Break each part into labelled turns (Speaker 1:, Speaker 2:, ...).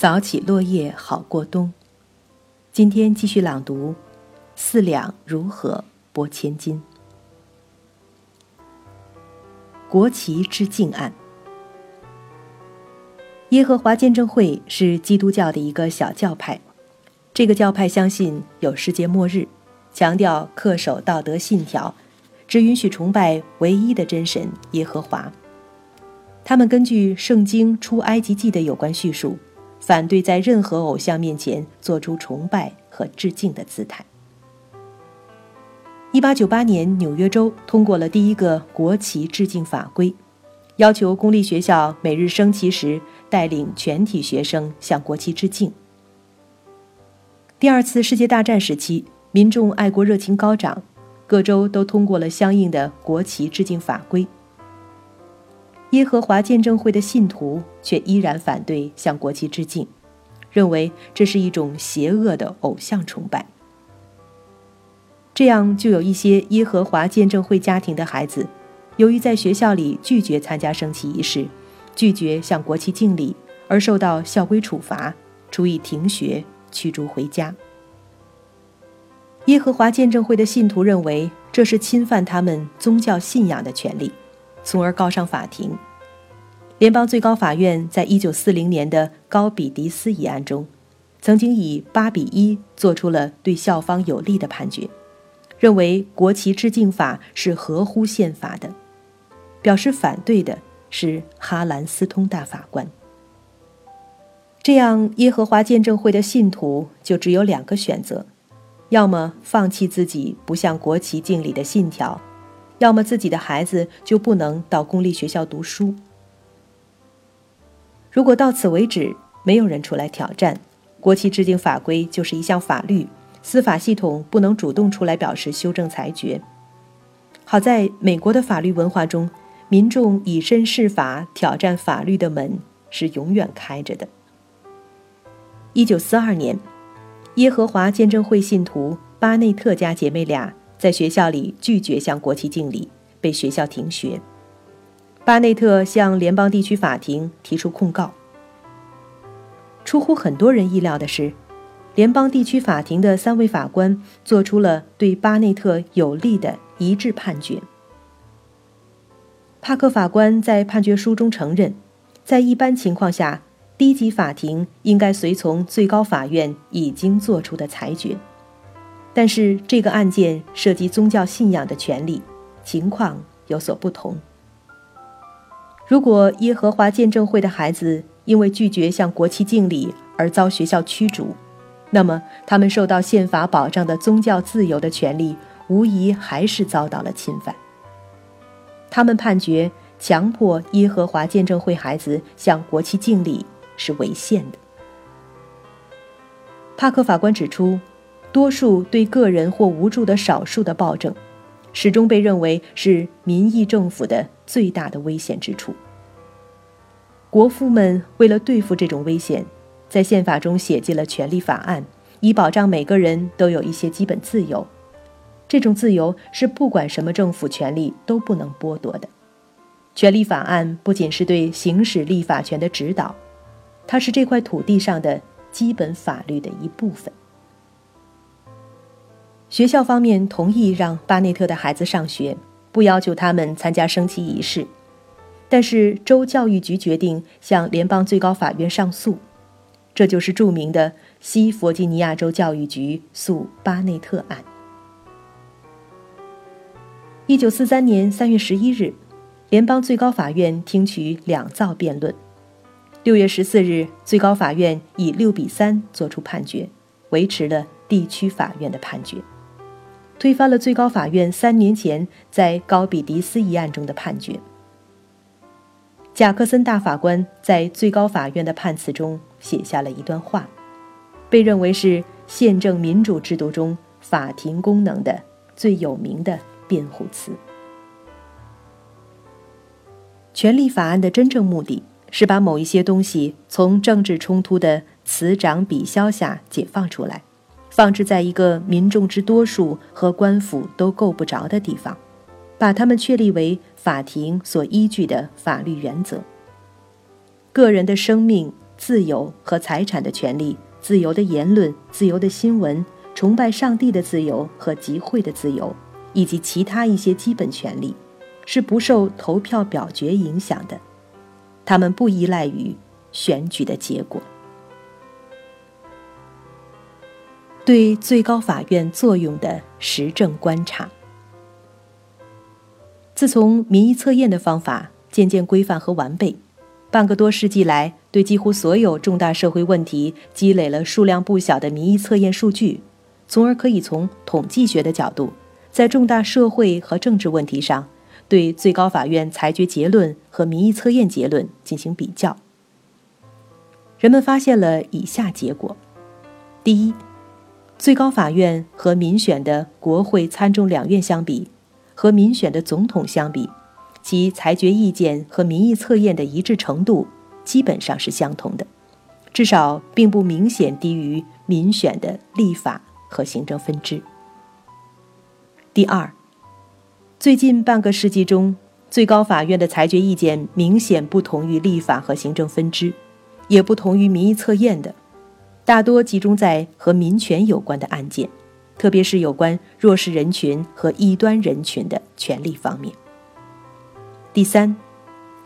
Speaker 1: 扫起落叶好过冬。今天继续朗读：四两如何拨千斤？国旗之敬案。耶和华见证会是基督教的一个小教派，这个教派相信有世界末日，强调恪守道德信条，只允许崇拜唯一的真神耶和华。他们根据《圣经出埃及记》的有关叙述，反对在任何偶像面前做出崇拜和致敬的姿态。一八九八年，纽约州通过了第一个国旗致敬法规，要求公立学校每日升旗时带领全体学生向国旗致敬。第二次世界大战时期，民众爱国热情高涨，各州都通过了相应的国旗致敬法规。耶和华见证会的信徒却依然反对向国旗致敬，认为这是一种邪恶的偶像崇拜。这样就有一些耶和华见证会家庭的孩子，由于在学校里拒绝参加升旗仪式，拒绝向国旗敬礼，而受到校规处罚，处以停学、驱逐回家。耶和华见证会的信徒认为这是侵犯他们宗教信仰的权利。从而告上法庭。联邦最高法院在一九四零年的高比迪斯一案中，曾经以八比一做出了对校方有利的判决，认为国旗致敬法是合乎宪法的。表示反对的是哈兰斯通大法官。这样，耶和华见证会的信徒就只有两个选择：要么放弃自己不向国旗敬礼的信条。要么自己的孩子就不能到公立学校读书。如果到此为止，没有人出来挑战，国旗制定法规就是一项法律，司法系统不能主动出来表示修正裁决。好在美国的法律文化中，民众以身试法挑战法律的门是永远开着的。一九四二年，耶和华见证会信徒巴内特家姐妹俩。在学校里拒绝向国旗敬礼，被学校停学。巴内特向联邦地区法庭提出控告。出乎很多人意料的是，联邦地区法庭的三位法官做出了对巴内特有利的一致判决。帕克法官在判决书中承认，在一般情况下，低级法庭应该随从最高法院已经做出的裁决。但是这个案件涉及宗教信仰的权利，情况有所不同。如果耶和华见证会的孩子因为拒绝向国旗敬礼而遭学校驱逐，那么他们受到宪法保障的宗教自由的权利，无疑还是遭到了侵犯。他们判决强迫耶和华见证会孩子向国旗敬礼是违宪的。帕克法官指出。多数对个人或无助的少数的暴政，始终被认为是民意政府的最大的危险之处。国父们为了对付这种危险，在宪法中写进了权利法案，以保障每个人都有一些基本自由。这种自由是不管什么政府权力都不能剥夺的。权利法案不仅是对行使立法权的指导，它是这块土地上的基本法律的一部分。学校方面同意让巴内特的孩子上学，不要求他们参加升旗仪式，但是州教育局决定向联邦最高法院上诉，这就是著名的西弗吉尼亚州教育局诉巴内特案。一九四三年三月十一日，联邦最高法院听取两造辩论，六月十四日，最高法院以六比三作出判决，维持了地区法院的判决。推翻了最高法院三年前在高比迪斯一案中的判决。贾克森大法官在最高法院的判词中写下了一段话，被认为是宪政民主制度中法庭功能的最有名的辩护词。权利法案的真正目的是把某一些东西从政治冲突的此长彼消下解放出来。放置在一个民众之多数和官府都够不着的地方，把它们确立为法庭所依据的法律原则。个人的生命、自由和财产的权利、自由的言论、自由的新闻、崇拜上帝的自由和集会的自由，以及其他一些基本权利，是不受投票表决影响的。他们不依赖于选举的结果。对最高法院作用的实证观察。自从民意测验的方法渐渐规范和完备，半个多世纪来，对几乎所有重大社会问题积累了数量不小的民意测验数据，从而可以从统计学的角度，在重大社会和政治问题上，对最高法院裁决结论和民意测验结论进行比较。人们发现了以下结果：第一，最高法院和民选的国会参众两院相比，和民选的总统相比，其裁决意见和民意测验的一致程度基本上是相同的，至少并不明显低于民选的立法和行政分支。第二，最近半个世纪中，最高法院的裁决意见明显不同于立法和行政分支，也不同于民意测验的。大多集中在和民权有关的案件，特别是有关弱势人群和异端人群的权利方面。第三，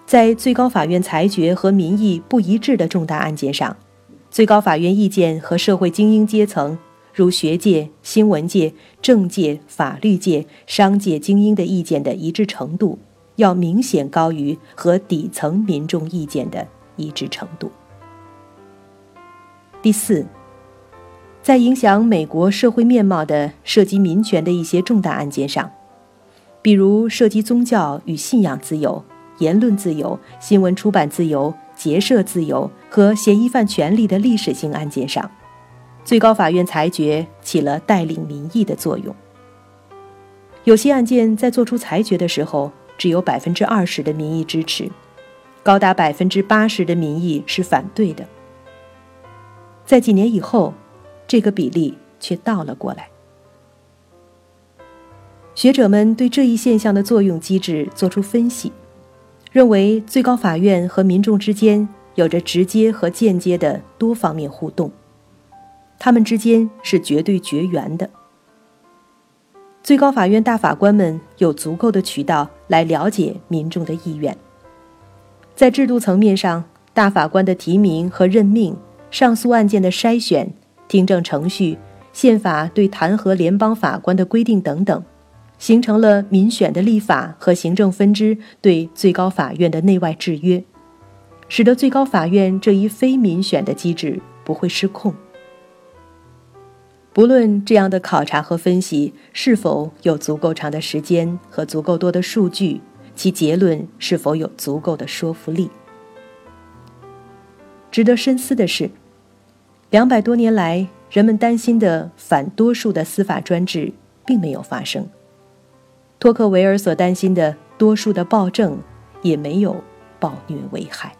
Speaker 1: 在最高法院裁决和民意不一致的重大案件上，最高法院意见和社会精英阶层，如学界、新闻界、政界、法律界、商界精英的意见的一致程度，要明显高于和底层民众意见的一致程度。第四，在影响美国社会面貌的涉及民权的一些重大案件上，比如涉及宗教与信仰自由、言论自由、新闻出版自由、结社自由和嫌疑犯权利的历史性案件上，最高法院裁决起了带领民意的作用。有些案件在作出裁决的时候，只有百分之二十的民意支持，高达百分之八十的民意是反对的。在几年以后，这个比例却倒了过来。学者们对这一现象的作用机制作出分析，认为最高法院和民众之间有着直接和间接的多方面互动，他们之间是绝对绝缘的。最高法院大法官们有足够的渠道来了解民众的意愿，在制度层面上，大法官的提名和任命。上诉案件的筛选、听证程序、宪法对弹劾联邦法官的规定等等，形成了民选的立法和行政分支对最高法院的内外制约，使得最高法院这一非民选的机制不会失控。不论这样的考察和分析是否有足够长的时间和足够多的数据，其结论是否有足够的说服力。值得深思的是。两百多年来，人们担心的反多数的司法专制并没有发生；托克维尔所担心的多数的暴政也没有暴虐危害。